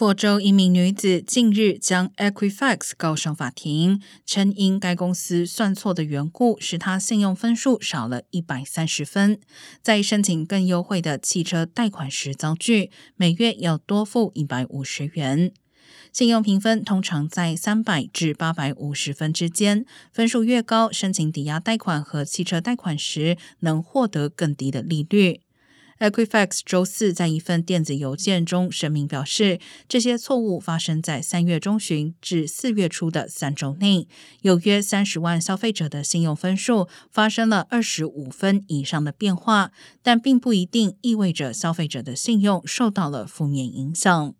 佛州一名女子近日将 Equifax 告上法庭，称因该公司算错的缘故，使她信用分数少了一百三十分，在申请更优惠的汽车贷款时遭拒，每月要多付一百五十元。信用评分通常在三百至八百五十分之间，分数越高，申请抵押贷款和汽车贷款时能获得更低的利率。Equifax 周四在一份电子邮件中声明表示，这些错误发生在三月中旬至四月初的三周内，有约三十万消费者的信用分数发生了二十五分以上的变化，但并不一定意味着消费者的信用受到了负面影响。